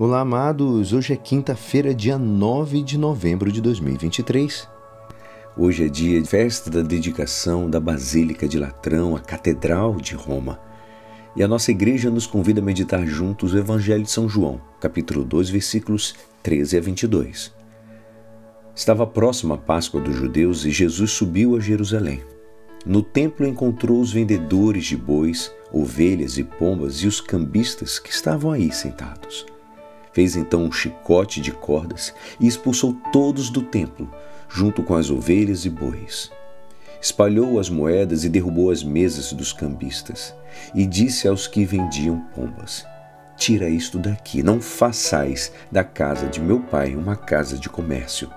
Olá, amados! Hoje é quinta-feira, dia 9 de novembro de 2023. Hoje é dia de festa da dedicação da Basílica de Latrão, a Catedral de Roma. E a nossa igreja nos convida a meditar juntos o Evangelho de São João, capítulo 2, versículos 13 a 22. Estava próxima a Páscoa dos judeus e Jesus subiu a Jerusalém. No templo encontrou os vendedores de bois, ovelhas e pombas e os cambistas que estavam aí sentados. Fez então um chicote de cordas e expulsou todos do templo, junto com as ovelhas e bois. Espalhou as moedas e derrubou as mesas dos cambistas, e disse aos que vendiam pombas: Tira isto daqui, não façais da casa de meu pai uma casa de comércio.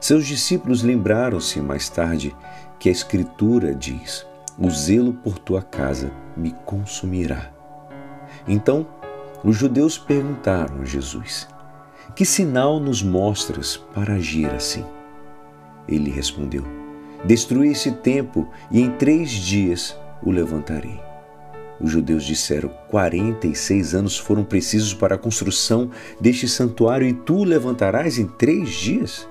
Seus discípulos lembraram-se mais tarde que a Escritura diz: O zelo por tua casa me consumirá. Então os judeus perguntaram a Jesus: Que sinal nos mostras para agir assim? Ele respondeu: Destrui esse templo e em três dias o levantarei. Os judeus disseram: 46 anos foram precisos para a construção deste santuário e tu o levantarás em três dias?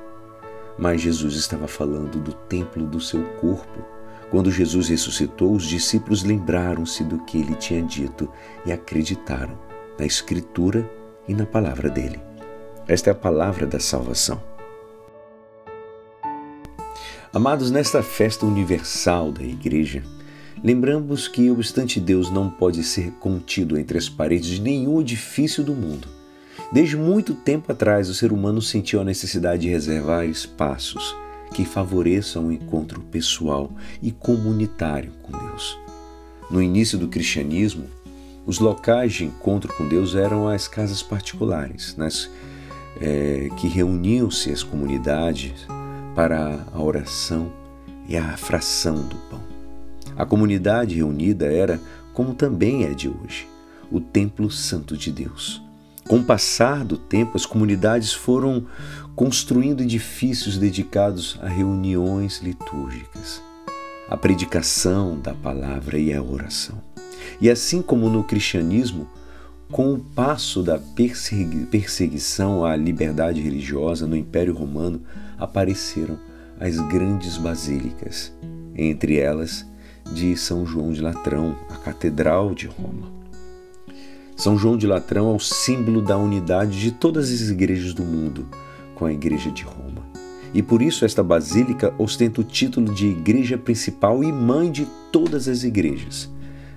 Mas Jesus estava falando do templo do seu corpo. Quando Jesus ressuscitou, os discípulos lembraram-se do que ele tinha dito e acreditaram na Escritura e na palavra dele. Esta é a palavra da salvação. Amados, nesta festa universal da Igreja, lembramos que, obstante Deus não pode ser contido entre as paredes de nenhum edifício do mundo, desde muito tempo atrás o ser humano sentiu a necessidade de reservar espaços que favoreçam o encontro pessoal e comunitário com Deus. No início do cristianismo, os locais de encontro com Deus eram as casas particulares, nas, é, que reuniam-se as comunidades para a oração e a fração do pão. A comunidade reunida era, como também é de hoje, o Templo Santo de Deus. Com o passar do tempo, as comunidades foram construindo edifícios dedicados a reuniões litúrgicas, a predicação da palavra e a oração. E assim como no cristianismo, com o passo da perseguição à liberdade religiosa no Império Romano, apareceram as grandes basílicas, entre elas de São João de Latrão, a Catedral de Roma. São João de Latrão é o símbolo da unidade de todas as igrejas do mundo com a Igreja de Roma. E por isso esta basílica ostenta o título de igreja principal e mãe de todas as igrejas.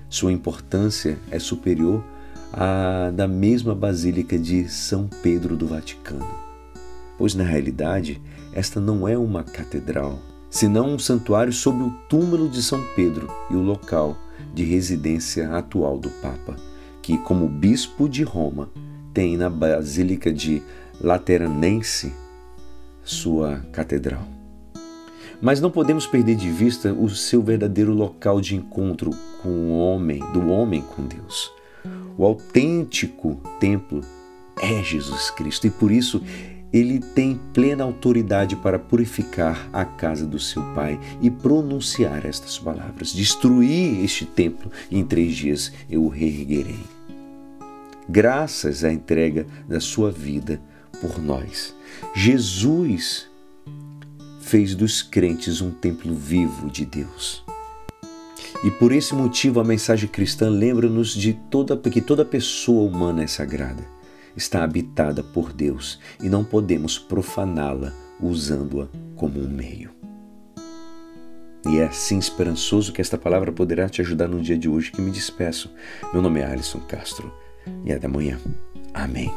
Sua importância é superior à da mesma Basílica de São Pedro do Vaticano, pois na realidade esta não é uma catedral, senão um santuário sob o túmulo de São Pedro e o local de residência atual do Papa, que, como bispo de Roma, tem na Basílica de Lateranense sua catedral. Mas não podemos perder de vista o seu verdadeiro local de encontro com o homem, do homem com Deus. O autêntico templo é Jesus Cristo e por isso ele tem plena autoridade para purificar a casa do seu Pai e pronunciar estas palavras: Destruir este templo e em três dias eu o reerguerei. Graças à entrega da sua vida por nós, Jesus fez dos crentes um templo vivo de Deus. E por esse motivo a mensagem cristã lembra-nos de toda, que toda pessoa humana é sagrada, está habitada por Deus e não podemos profaná-la usando-a como um meio. E é assim esperançoso que esta palavra poderá te ajudar no dia de hoje que me despeço. Meu nome é Alisson Castro e é da manhã. Amém.